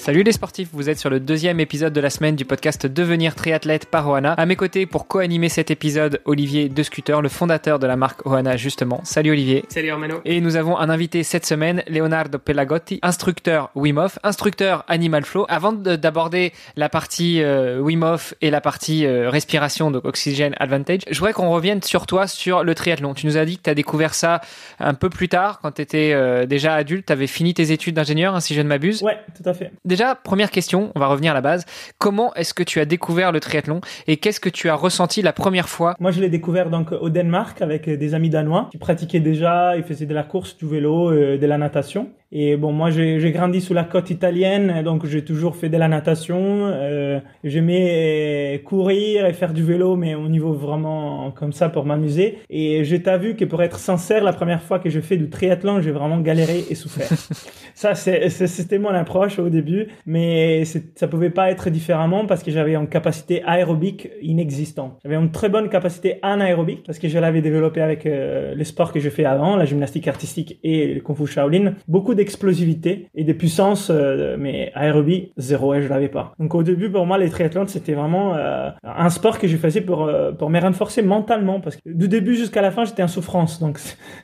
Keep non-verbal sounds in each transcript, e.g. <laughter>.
Salut les sportifs, vous êtes sur le deuxième épisode de la semaine du podcast Devenir triathlète par Oana. À mes côtés pour co-animer cet épisode, Olivier De Scooter, le fondateur de la marque Oana justement. Salut Olivier. Salut Armano. Et nous avons un invité cette semaine, Leonardo Pelagotti, instructeur Wim Hof, instructeur Animal Flow. Avant d'aborder la partie euh, Wim Hof et la partie euh, respiration, donc Oxygen Advantage, je voudrais qu'on revienne sur toi, sur le triathlon. Tu nous as dit que tu as découvert ça un peu plus tard, quand tu étais euh, déjà adulte, tu avais fini tes études d'ingénieur, hein, si je ne m'abuse. Ouais, tout à fait. Déjà, première question, on va revenir à la base. Comment est-ce que tu as découvert le triathlon et qu'est-ce que tu as ressenti la première fois Moi, je l'ai découvert donc au Danemark avec des amis danois qui pratiquaient déjà, ils faisaient de la course, du vélo, euh, de la natation. Et bon, moi, j'ai grandi sous la côte italienne, donc j'ai toujours fait de la natation. Euh, J'aimais courir et faire du vélo, mais au niveau vraiment comme ça pour m'amuser. Et je t'ai vu que pour être sincère, la première fois que j'ai fait du triathlon, j'ai vraiment galéré et souffert. <laughs> ça, c'était mon approche au début, mais ça pouvait pas être différemment parce que j'avais une capacité aérobique inexistante. J'avais une très bonne capacité anaérobique parce que je l'avais développée avec euh, les sports que je fais avant, la gymnastique artistique et le kung fu Shaolin. Beaucoup d'explosivité et de puissance, euh, mais aérobie, zéro, et je l'avais pas. Donc au début, pour moi, les triathlons, c'était vraiment euh, un sport que je faisais pour, euh, pour me renforcer mentalement, parce que du début jusqu'à la fin, j'étais en souffrance, donc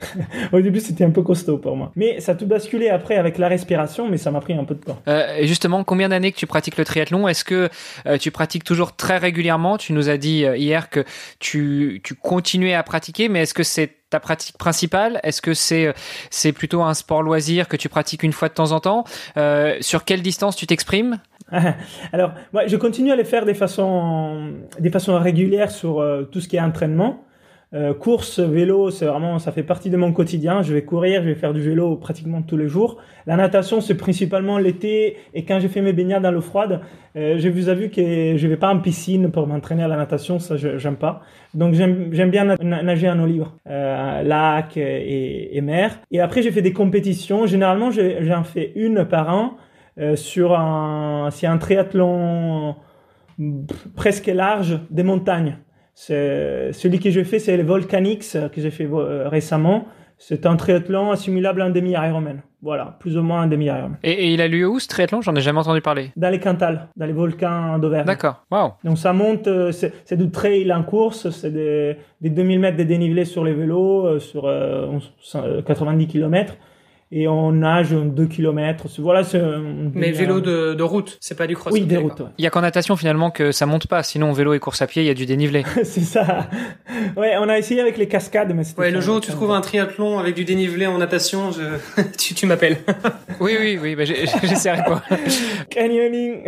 <laughs> au début, c'était un peu costaud pour moi. Mais ça a tout basculé après avec la respiration, mais ça m'a pris un peu de temps. et justement, combien d'années que tu pratiques le triathlon? Est-ce que tu pratiques toujours très régulièrement? Tu nous as dit hier que tu, tu continuais à pratiquer, mais est-ce que c'est ta pratique principale? Est-ce que c'est c'est plutôt un sport loisir que tu pratiques une fois de temps en temps? Euh, Sur quelle distance tu t'exprimes? <laughs> Alors, moi, je continue à les faire des façons, des façons régulières sur euh, tout ce qui est entraînement. Euh, course, vélo, c'est vraiment, ça fait partie de mon quotidien. Je vais courir, je vais faire du vélo pratiquement tous les jours. La natation, c'est principalement l'été et quand j'ai fait mes baignades dans l'eau froide. Je vous ai vu que je vais pas en piscine pour m'entraîner à la natation, ça j'aime pas. Donc j'aime bien nager en eau libre, euh, lac et, et, mer. Et après j'ai fait des compétitions. Généralement j'en fais une par an euh, sur un, c'est un triathlon presque large des montagnes. Celui que j'ai fait, c'est le Volcanix que j'ai fait euh, récemment. C'est un triathlon assimilable à un demi-Ironman. Voilà, plus ou moins un demi-Ironman. Et, et, il a lieu où ce triathlon? J'en ai jamais entendu parler. Dans les Cantal, dans les volcans d'Auvergne. D'accord, waouh. Donc ça monte, euh, c'est, du trail en course, c'est des, des 2000 mètres de dénivelé sur les vélos, euh, sur euh, 90 km et on nage 2 km. Voilà, c'est Mais vélo de, de route, c'est pas du cross. Oui, des routes. Il y a qu'en natation finalement que ça monte pas. Sinon, vélo et course à pied, il y a du dénivelé. <laughs> c'est ça. Ouais, on a essayé avec les cascades, mais Ouais, le jour où tu trouves un triathlon avec du dénivelé en natation, je... <laughs> tu, tu m'appelles. <laughs> oui, oui, oui, bah, j'essaierai pas. Canyoning.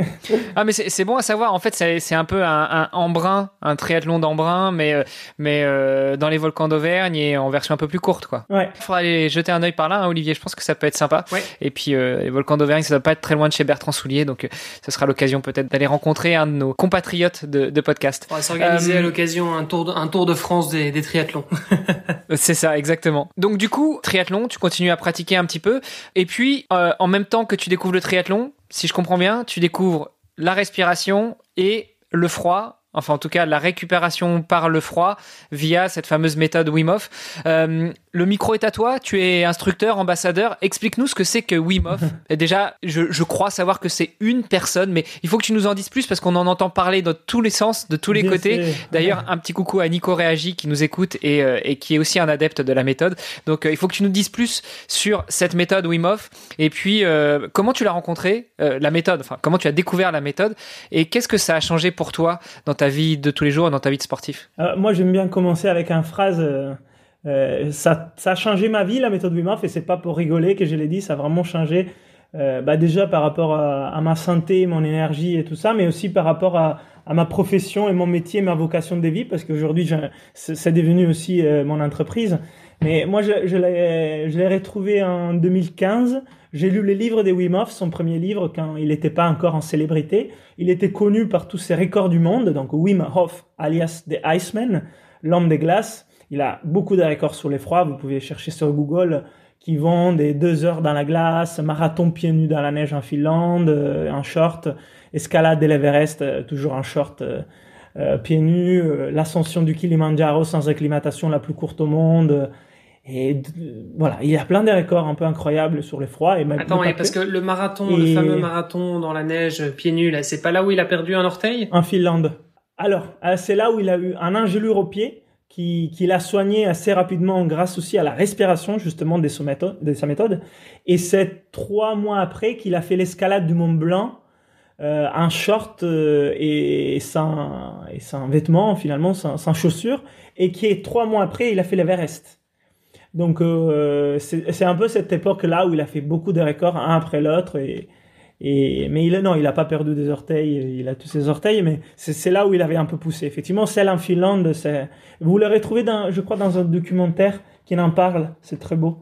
ah, mais c'est bon à savoir. En fait, c'est un peu un, un embrun, un triathlon d'embrun, mais euh, mais euh, dans les volcans d'Auvergne et en version un peu plus courte, quoi. Ouais. Il faudra aller jeter un œil par là, hein, Olivier. Je pense que ça peut être sympa. Ouais. Et puis euh, les volcans d'Auvergne, ça doit pas être très loin de chez Bertrand Soulier, donc euh, ce sera l'occasion peut-être d'aller rencontrer un de nos compatriotes de, de podcast. On va s'organiser euh, à l'occasion un tour de, un tour de France des, des triathlons. <laughs> C'est ça, exactement. Donc du coup, triathlon, tu continues à pratiquer un petit peu, et puis euh, en même temps que tu découvres le triathlon, si je comprends bien, tu découvres la respiration et le froid enfin en tout cas la récupération par le froid via cette fameuse méthode Wim Hof. Euh, le micro est à toi, tu es instructeur, ambassadeur. Explique-nous ce que c'est que Wim Hof. <laughs> Et déjà, je, je, crois savoir que c'est une personne, mais il faut que tu nous en dises plus parce qu'on en entend parler dans tous les sens, de tous les Bien côtés. D'ailleurs, un petit coucou à Nico Réagi qui nous écoute et, euh, et qui est aussi un adepte de la méthode. Donc, euh, il faut que tu nous dises plus sur cette méthode Wim Hof et puis comment tu l'as rencontrée, la méthode, enfin comment tu as découvert la méthode? Et qu'est-ce que ça a changé pour toi dans ta vie de tous les jours et dans ta vie de sportif? Euh, moi, j'aime bien commencer avec une phrase. euh, euh, ça, a changé ma vie, la méthode Wim Hof, et c'est pas pour rigoler que je l'ai dit, ça a vraiment changé. bah déjà par rapport à, ma santé, mon énergie et tout ça, mais aussi par rapport à, à ma profession et mon métier, ma vocation de vie, parce qu'aujourd'hui, c'est devenu aussi mon entreprise. Mais moi, je, je l'ai retrouvé en 2015. J'ai lu les livres de Wim Hof, son premier livre, quand il n'était pas encore en célébrité. Il était connu par tous ses records du monde. Donc Wim Hof, alias The Iceman, l'homme des glaces. Il a beaucoup de records sur les froids. Vous pouvez chercher sur Google qui vont des deux heures dans la glace, marathon pieds nus dans la neige en Finlande, euh, en short, escalade de l'Everest, euh, toujours en short, euh, pieds nus, l'ascension du Kilimanjaro sans acclimatation la plus courte au monde. Et voilà, il y a plein de records un peu incroyables sur les froids. Et Attends, parce que le marathon, le fameux marathon dans la neige, pieds nus, là, c'est pas là où il a perdu un orteil? En Finlande. Alors, c'est là où il a eu un ingélure au pied qui, qui l'a soigné assez rapidement grâce aussi à la respiration justement de, méthode, de sa méthode. Et c'est trois mois après qu'il a fait l'escalade du Mont Blanc euh, en short euh, et, sans, et sans vêtements finalement, sans, sans chaussures, et qui est trois mois après il a fait l'Everest. Donc euh, c'est un peu cette époque-là où il a fait beaucoup de records un après l'autre et, mais il, non, il a pas perdu des orteils, il a tous ses orteils, mais c'est là où il avait un peu poussé. Effectivement, celle en Finlande, vous l'aurez trouvé dans, je crois, dans un documentaire qui en parle. C'est très beau.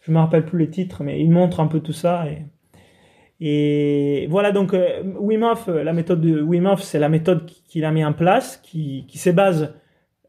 Je me rappelle plus les titres, mais il montre un peu tout ça. Et, voilà, donc euh, Wim Hof, la méthode de Wim Hof, c'est la méthode qu'il a mis en place, qui, qui se base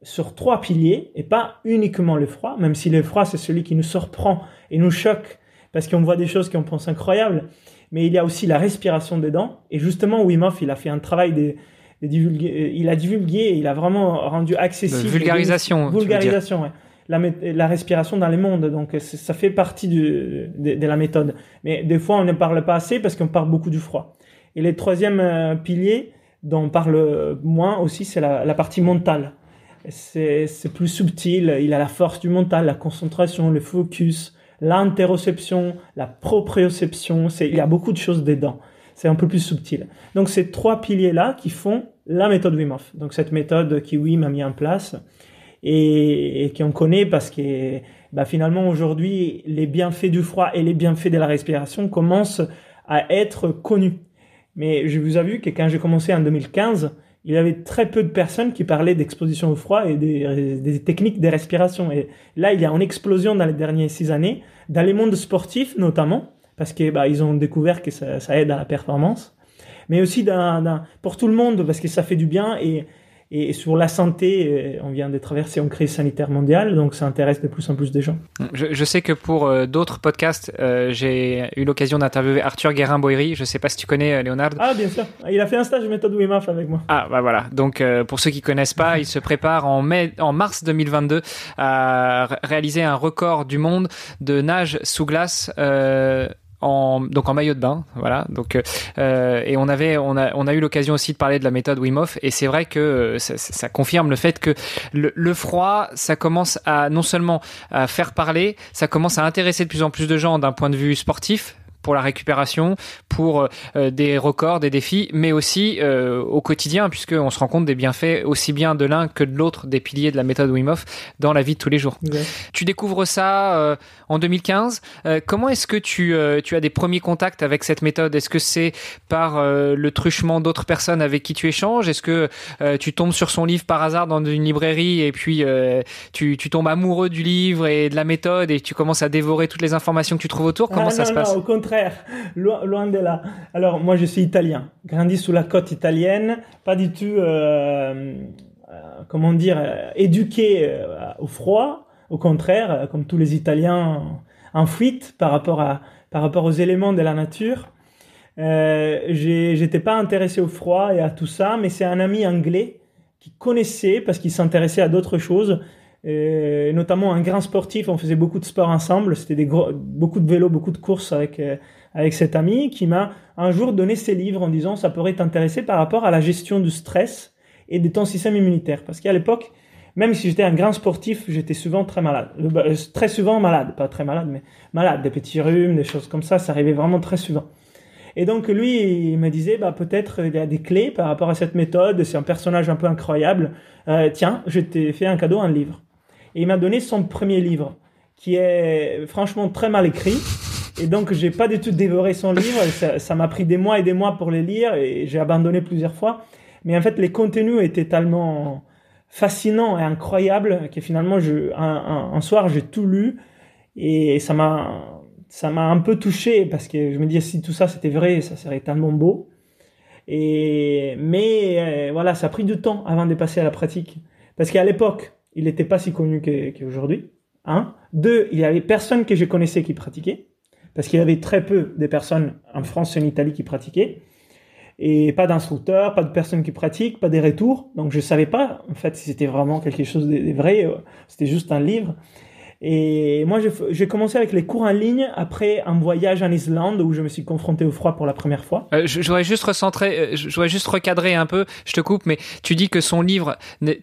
sur trois piliers et pas uniquement le froid, même si le froid c'est celui qui nous surprend et nous choque parce qu'on voit des choses qu'on pense incroyables mais il y a aussi la respiration dedans. Et justement, Wim Hof, il a fait un travail de, divulguer, euh, il a divulgué, il a vraiment rendu accessible. vulgarisation. vulgarisation, ouais. La, la, respiration dans les mondes. Donc, ça fait partie de, de, la méthode. Mais des fois, on ne parle pas assez parce qu'on parle beaucoup du froid. Et le troisième euh, pilier dont on parle moins aussi, c'est la, la partie mentale. C'est plus subtil. Il a la force du mental, la concentration, le focus, l'interoception, la proprioception, il y a beaucoup de choses dedans. C'est un peu plus subtil. Donc, ces trois piliers-là qui font la méthode Wim Hof. Donc, cette méthode qui Wim a mis en place et, et qu'on connaît parce que bah, finalement, aujourd'hui, les bienfaits du froid et les bienfaits de la respiration commencent à être connus. Mais je vous avoue que quand j'ai commencé en 2015, il y avait très peu de personnes qui parlaient d'exposition au froid et des, techniques de respiration. Et là, il y a une explosion dans les dernières six années, dans les mondes sportifs notamment, parce que bah, ils ont découvert que ça, aide à la performance, mais aussi dans, pour tout le monde, parce que ça fait du bien et et sur la santé, euh, on vient de traverser une crise sanitaire mondiale, donc ça intéresse de plus en plus de gens. Je, sais que pour euh, d'autres podcasts, euh, j'ai eu l'occasion d'interviewer Arthur Guérin-Boiry. Je sais pas si tu connais Léonard. Ah, bien sûr. Il a fait un stage de méthode Wim Hof avec moi. Ah, bah voilà. Donc, pour ceux qui connaissent pas, il se prépare en mai, en mars 2022 à réaliser un record du monde de nage sous glace en donc en maillot de bain, voilà. Donc euh, et on avait on a on a eu l'occasion aussi de parler de la méthode Wim Hof et c'est vrai que euh, ça, ça, confirme le fait que le, le, froid ça commence à non seulement à faire parler, ça commence à intéresser de plus en plus de gens d'un point de vue sportif pour la récupération, pour euh, des records, des défis, mais aussi euh, au quotidien, puisqu'on se rend compte des bienfaits aussi bien de l'un que de l'autre des piliers de la méthode Wim Hof dans la vie de tous les jours. Tu découvres ça euh, en 2015. comment est-ce que tu, tu as des premiers contacts avec cette méthode? Est-ce que c'est par le truchement d'autres personnes avec qui tu échanges? Est-ce que tu tombes sur son livre par hasard dans une librairie et puis tu, tu, tombes amoureux du livre et de la méthode et tu commences à dévorer toutes les informations que tu trouves autour? Comment ah, ça se passe? Loin, de là. Alors, moi, je suis italien, grandi sous la côte italienne, pas du tout, euh, euh, comment dire, euh, éduqué au froid. Au contraire, comme tous les Italiens, en fuite par rapport à, par rapport aux éléments de la nature. J'étais pas intéressé au froid et à tout ça, mais c'est un ami anglais qui connaissait parce qu'il s'intéressait à d'autres choses et notamment un grand sportif. On faisait beaucoup de sport ensemble. C'était des gros, beaucoup de vélo, beaucoup de courses avec euh, avec cet ami qui m'a un jour donné ses livres en disant ça pourrait t'intéresser par rapport à la gestion du stress et de ton système immunitaire. Parce qu'à l'époque, même si j'étais un grand sportif, j'étais souvent très malade. Euh, bah, euh, très souvent malade, pas très malade, mais malade, des petits rhumes, des choses comme ça, ça arrivait vraiment très souvent. Et donc lui, il me disait, bah peut-être il y a des clés par rapport à cette méthode. C'est un personnage un peu incroyable. Euh, tiens, je t'ai fait un cadeau, un livre. Et il m'a donné son premier livre, qui est franchement très mal écrit. Et donc, j'ai pas du tout dévoré son livre. Ça m'a pris des mois et des mois pour le lire et j'ai abandonné plusieurs fois. Mais en fait, les contenus étaient tellement fascinants et incroyables que finalement, je, un, soir, j'ai tout lu et ça m'a, ça m'a un peu touché parce que je me dis si tout ça c'était vrai, ça serait tellement beau. Et mais euh, voilà, ça a pris du temps avant de passer à la pratique parce qu'à l'époque, il n'était pas si connu qu'aujourd'hui. Un, deux, il y avait personne que je connaissais qui pratiquait parce qu'il y avait très peu de personnes en France et en Italie qui pratiquaient et pas d'instructeurs, pas de personnes qui pratiquent, pas des retours. Donc je savais pas en fait si c'était vraiment quelque chose de vrai, euh, c'était juste un livre. Et moi, j'ai commencé avec les cours en ligne après un voyage en Islande où je me suis confronté au froid pour la première fois. Euh, je, voudrais juste recentrer, euh, je voudrais juste recadrer un peu. Je te coupe, mais tu dis que son livre,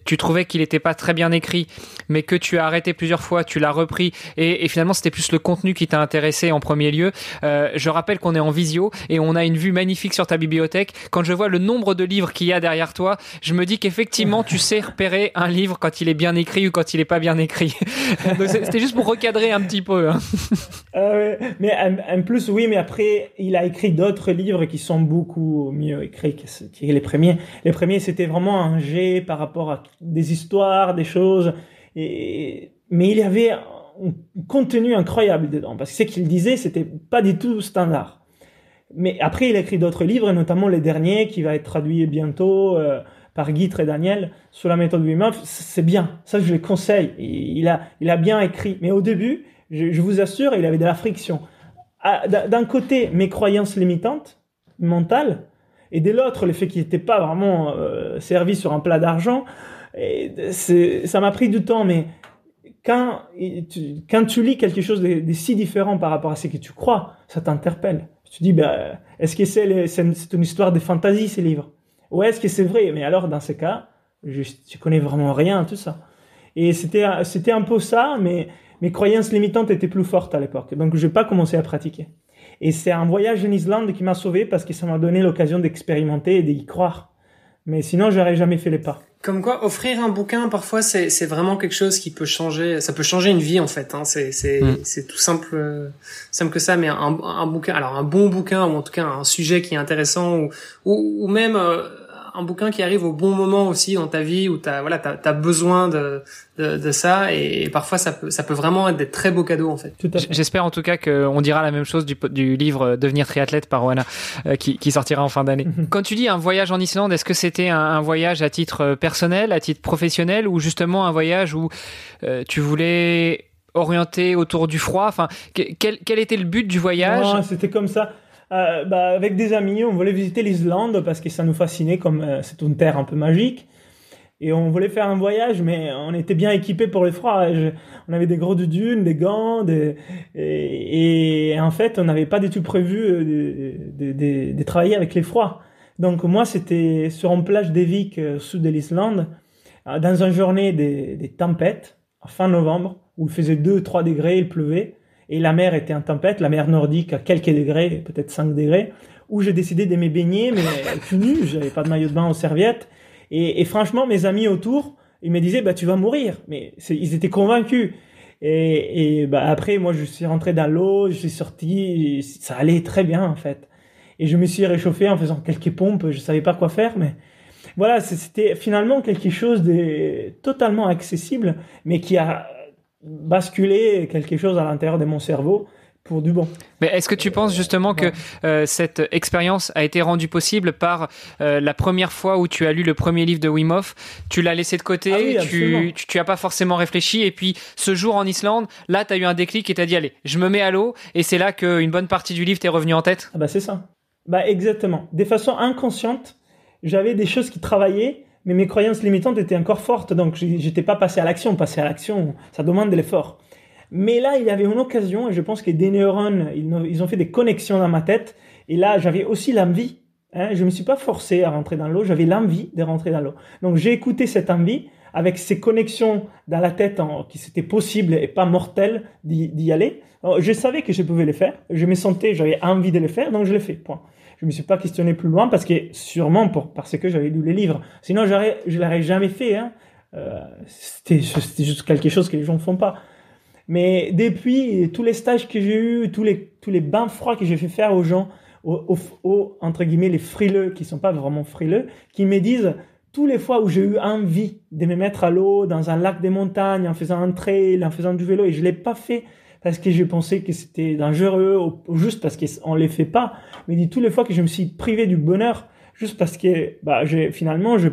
tu trouvais qu'il n'était pas très bien écrit, mais que tu as arrêté plusieurs fois, tu l'as repris, et, et finalement c'était plus le contenu qui t'a intéressé en premier lieu. Euh, je rappelle qu'on est en visio et on a une vue magnifique sur ta bibliothèque. Quand je vois le nombre de livres qu'il y a derrière toi, je me dis qu'effectivement tu sais repérer un livre quand il est bien écrit ou quand il est pas bien écrit. <laughs> C'était juste pour recadrer un petit peu. Hein. Euh, mais en, plus, oui, mais après, il a écrit d'autres livres qui sont beaucoup mieux écrits que, les premiers. Les premiers, c'était vraiment un jet par rapport à des histoires, des choses. Et, mais il y avait un contenu incroyable dedans. Parce que ce qu'il disait, c'était pas du tout standard. Mais après, il a écrit d'autres livres, notamment les derniers, qui va être traduit bientôt. Euh, par Guy et Daniel sur la méthode Wim c'est bien. Ça, je les conseille. Il a, il a bien écrit. Mais au début, je, vous assure, il avait de la friction. Ah, d'un côté, mes croyances limitantes, mentales, et de l'autre, le fait qu'il n'était pas vraiment euh, servi sur un plat d'argent. Ça m'a pris du temps, mais quand tu, quand tu lis quelque chose de, si différent par rapport à ce que tu crois, ça t'interpelle. Tu dis, ben, est-ce que c'est une histoire de fantaisie, ces livres? Ouais, est-ce que c'est vrai? Mais alors, dans ce cas, je, connais vraiment rien, tout ça. Et c'était, un peu ça, mais mes croyances limitantes étaient plus fortes à l'époque. Donc, je n'ai pas commencé à pratiquer. Et c'est un voyage en Islande qui m'a sauvé parce que ça m'a donné l'occasion d'expérimenter et d'y croire. Mais sinon, j'aurais jamais fait les pas. Comme quoi, offrir un bouquin, parfois, c'est, c'est vraiment quelque chose qui peut changer. Ça peut changer une vie, en fait. Hein. C'est, c'est, mm. c'est tout simple, simple que ça. Mais un, un, bouquin, alors un bon bouquin ou en tout cas un sujet qui est intéressant ou, ou, ou même euh, un bouquin qui arrive au bon moment aussi dans ta vie où t'as voilà t'as as besoin de, de, ça et, parfois ça peut ça peut vraiment être des très beaux cadeaux en fait. J'espère en tout cas qu'on dira la même chose du, du livre Devenir triathlète par Oana euh, qui, qui, sortira en fin d'année. Quand tu dis un voyage en Islande, est-ce que c'était un, voyage à titre personnel, à titre professionnel ou justement un voyage où euh, tu voulais orienter autour du froid? Enfin, quel, quel était le but du voyage? C'était comme ça. Euh, bah, avec des amis, on voulait visiter l'Islande parce que ça nous fascinait comme euh, c'est une terre un peu magique. Et on voulait faire un voyage, mais on était bien équipés pour le froid. on avait des gros dunes, des gants, des, et, en fait, on n'avait pas du tout prévu euh, de, de, travailler avec les froids. Donc moi, c'était sur une plage d'Evik, au sud de l'Islande, dans une journée des, des tempêtes, fin novembre, où il faisait 2-3 degrés, il pleuvait et la mer était en tempête, la mer nordique à quelques degrés, peut-être 5 degrés, où j'ai décidé de me baigner, mais <laughs> tout nu, j'avais pas de maillot de bain aux serviettes. Et, franchement, mes amis autour, ils me disaient, bah, tu vas mourir. Mais ils étaient convaincus. Et, et bah, après, moi, je suis rentré dans l'eau, je suis sorti, ça allait très bien, en fait. Et je me suis réchauffé en faisant quelques pompes, je savais pas quoi faire, mais voilà, c'était finalement quelque chose de totalement accessible, mais qui a basculer quelque chose à l'intérieur de mon cerveau pour du bon. Mais est-ce que tu penses justement que euh, cette expérience a été rendue possible par euh, la première fois où tu as lu le premier livre de Wim Hof? Tu l'as laissé de côté, ah tu, tu, as pas forcément réfléchi, et puis ce jour en Islande, là, tu as eu un déclic et tu as dit, allez, je me mets à l'eau, et c'est là qu'une bonne partie du livre t'est revenue en tête? Ah bah C'est ça. Bah exactement. De façon inconsciente, j'avais des choses qui travaillaient, mais mes croyances limitantes étaient encore fortes, donc j'étais pas passé à l'action. Passer à l'action, ça demande de l'effort. Mais là, il y avait une occasion, et je pense que des neurones, ils ont fait des connexions dans ma tête, et là, j'avais aussi l'envie. Hein, je me suis pas forcé à rentrer dans l'eau, j'avais l'envie de rentrer dans l'eau. Donc j'ai écouté cette envie, avec ces connexions dans la tête qui c'était possible et pas mortel d'y aller. je savais que je pouvais le faire, je me sentais, j'avais envie de le faire, donc je l'ai fait. Point je me suis pas questionné plus loin parce que sûrement pour, parce que j'avais lu les livres. Sinon, j'aurais, je l'aurais jamais fait. Hein. Euh, c'était, juste quelque chose que les gens ne font pas. Mais depuis tous les stages que j'ai eus, tous les, tous les bains froids que j'ai fait faire aux gens, aux, entre guillemets, les frileux, qui sont pas vraiment frileux, qui me disent, tous les fois où j'ai eu envie de me mettre à l'eau, dans un lac des montagnes, en faisant un trail, en faisant du vélo, et je l'ai pas fait parce que j'ai pensé que c'était dangereux juste parce qu'on les fait pas. Mais dit tous les fois que je me suis privé du bonheur juste parce que bah, finalement je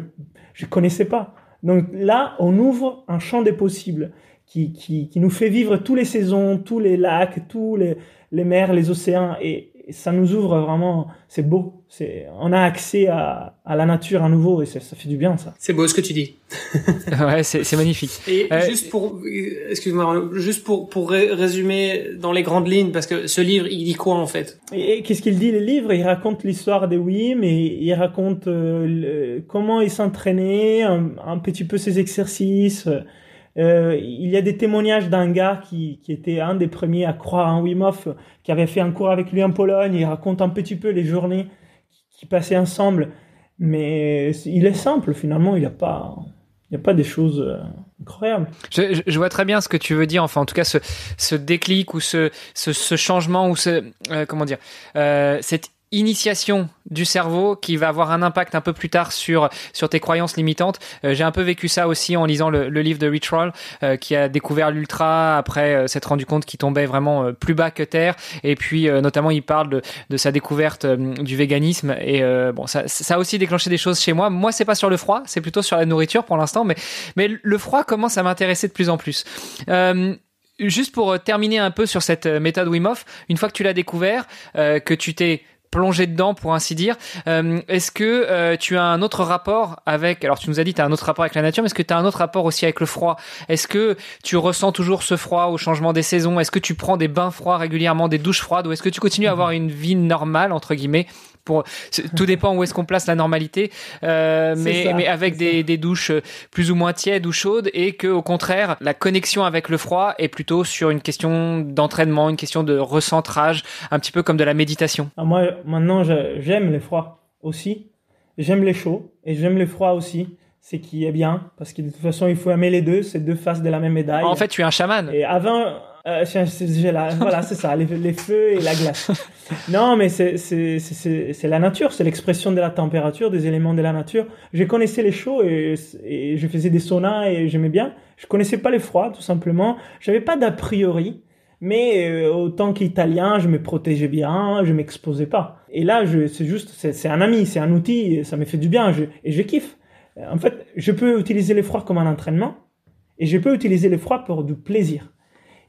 je connaissais pas. Donc là, on ouvre un champ des possibles qui, qui, qui nous fait vivre toutes les saisons, tous les lacs, tous les, les mers, les océans et, ça nous ouvre vraiment, c'est beau. C'est, on a accès à, à la nature à nouveau et ça, ça fait du bien ça. C'est beau ce que tu dis. <laughs> <laughs> ouais, c'est, c'est magnifique. Et euh, juste pour, excuse-moi, juste pour pour résumer dans les grandes lignes parce que ce livre, il dit quoi en fait? Et, qu'est-ce qu'il dit le livre? Il raconte l'histoire de Wim et il raconte euh, comment il s'entraînait, un, un, petit peu ses exercices. Euh, il y a des témoignages d'un gars qui, qui, était un des premiers à croire en Wim Hof, qui avait fait un cours avec lui en Pologne. Il raconte un petit peu les journées qui passaient ensemble. Mais il est simple, finalement. Il n'y a pas, il n'y a pas des choses euh, incroyables. Je, vois très bien ce que tu veux dire. Enfin, en tout cas, ce, ce déclic ou ce, ce, ce changement ou ce, euh, comment dire, euh, cette initiation du cerveau qui va avoir un impact un peu plus tard sur sur tes croyances limitantes. Euh, j'ai un peu vécu ça aussi en lisant le, livre de Rich Roll euh, qui a découvert l'ultra après euh, s'être rendu compte qu'il tombait vraiment plus bas que terre et puis notamment il parle de, de sa découverte du véganisme et bon ça ça a aussi déclenché des choses chez moi. Moi c'est pas sur le froid, c'est plutôt sur la nourriture pour l'instant mais mais le froid commence à m'intéresser de plus en plus. Juste pour terminer un peu sur cette méthode Wim Hof, une fois que tu l'as découvert, que tu t'es plongé dedans pour ainsi dire. Euh, est-ce que euh, tu as un autre rapport avec alors tu nous as dit tu as un autre rapport avec la nature mais est-ce que tu as un autre rapport aussi avec le froid? Est-ce que tu ressens toujours ce froid au changement des saisons? Est-ce que tu prends des bains froids régulièrement, des douches froides? Ou est-ce que tu continues à avoir une vie normale entre guillemets pour <laughs> tout dépend où est-ce qu'on place la normalité, euh, mais, mais avec des, des, douches plus ou moins tièdes ou chaudes et que au contraire la connexion avec le froid est plutôt sur une question d'entraînement, une question de recentrage, un petit peu comme de la méditation. Ah, moi maintenant j'aime les froids aussi, j'aime les chauds et j'aime les froids aussi c'est qui est bien parce que de toute façon il faut aimer les deux, c'est deux faces de la même médaille. En fait, tu es un chaman. Et avant, euh, <laughs> voilà, c'est ça, les, les, feux et la glace. <laughs> non, mais c'est la nature, c'est l'expression de la température, des éléments de la nature. Je connaissais les chauds et, et je faisais des saunas et j'aimais bien. Je connaissais pas les froids, tout simplement. J'avais pas d'a priori, mais euh, autant qu'Italien, je me protégeais bien, je m'exposais pas. Et là, c'est juste, c'est un ami, c'est un outil, ça me fait du bien je, et je kiffe. En fait, je peux utiliser les froids comme un entraînement et je peux utiliser les froids pour du plaisir.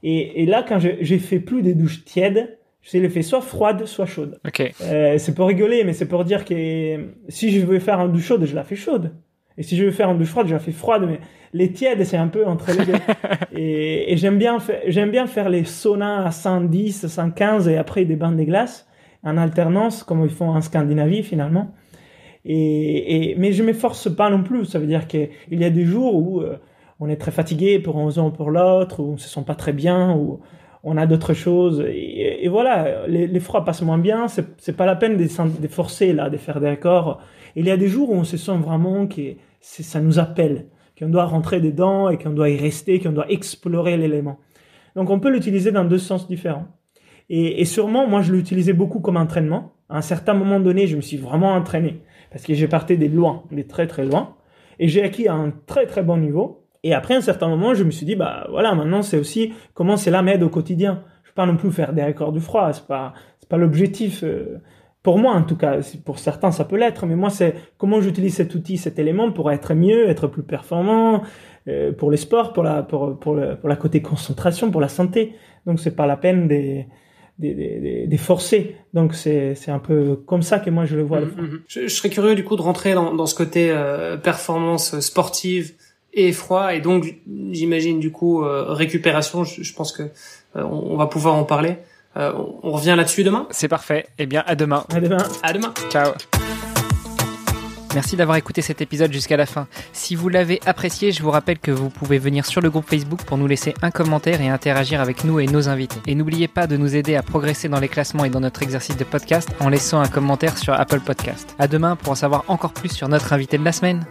Et, et là, quand j'ai fait plus des douches tièdes, je les fais soit froides, soit chaudes. Okay. Euh, c'est pour rigoler, mais c'est pour dire que si je veux faire une douche chaude, je la fais chaude. Et si je veux faire une douche froide, je la fais froide. Mais les tièdes, c'est un peu entre les deux. <laughs> et, et j'aime bien, j'aime bien faire les saunas à 110, 115 et après des bains de glace en alternance, comme ils font en Scandinavie finalement. Et, et mais je m'efforce pas non plus. Ça veut dire qu'il y a des jours où euh, on est très fatigué pour un ou pour l'autre, ou on se sent pas très bien, ou on a d'autres choses. Et, voilà, les, les, froids passent moins bien. C'est pas la peine de, de, forcer là, de faire des accords. Il y a des jours où on se sent vraiment que ça nous appelle, qu'on doit rentrer dedans et qu'on doit y rester, qu'on doit explorer l'élément. Donc on peut l'utiliser dans deux sens différents. Et, et sûrement, moi, je l'utilisais beaucoup comme entraînement. À un certain moment donné, je me suis vraiment entraîné parce que j'ai parté des loin, des très très loin, et j'ai acquis un très très bon niveau. Et après un certain moment, je me suis dit, bah voilà, maintenant c'est aussi comment cela m'aide au quotidien. Je ne pas non plus faire des records du froid, c'est pas c'est pas l'objectif. Euh, pour moi en tout cas, pour certains ça peut l'être, mais moi c'est comment j'utilise cet outil, cet élément pour être mieux, être plus performant, euh, pour les sports, pour la pour pour, le, pour la côté concentration, pour la santé. Donc c'est pas la peine des des, des. Donc c'est c'est un peu comme ça que moi je le vois. le mmh, je, je, serais curieux du coup de rentrer dans, dans ce côté euh, performance sportive et froid et donc j'imagine du coup euh, récupération. Je, pense que euh, on, va pouvoir en parler. Euh, on revient là-dessus demain. C'est parfait. Eh bien, à demain. À demain. À demain. Ciao. Merci d'avoir écouté cet épisode jusqu'à la fin. Si vous l'avez apprécié, je vous rappelle que vous pouvez venir sur le groupe Facebook pour nous laisser un commentaire et interagir avec nous et nos invités. Et n'oubliez pas de nous aider à progresser dans les classements et dans notre exercice de podcast en laissant un commentaire sur Apple Podcast. À demain pour en savoir encore plus sur notre invité de la semaine.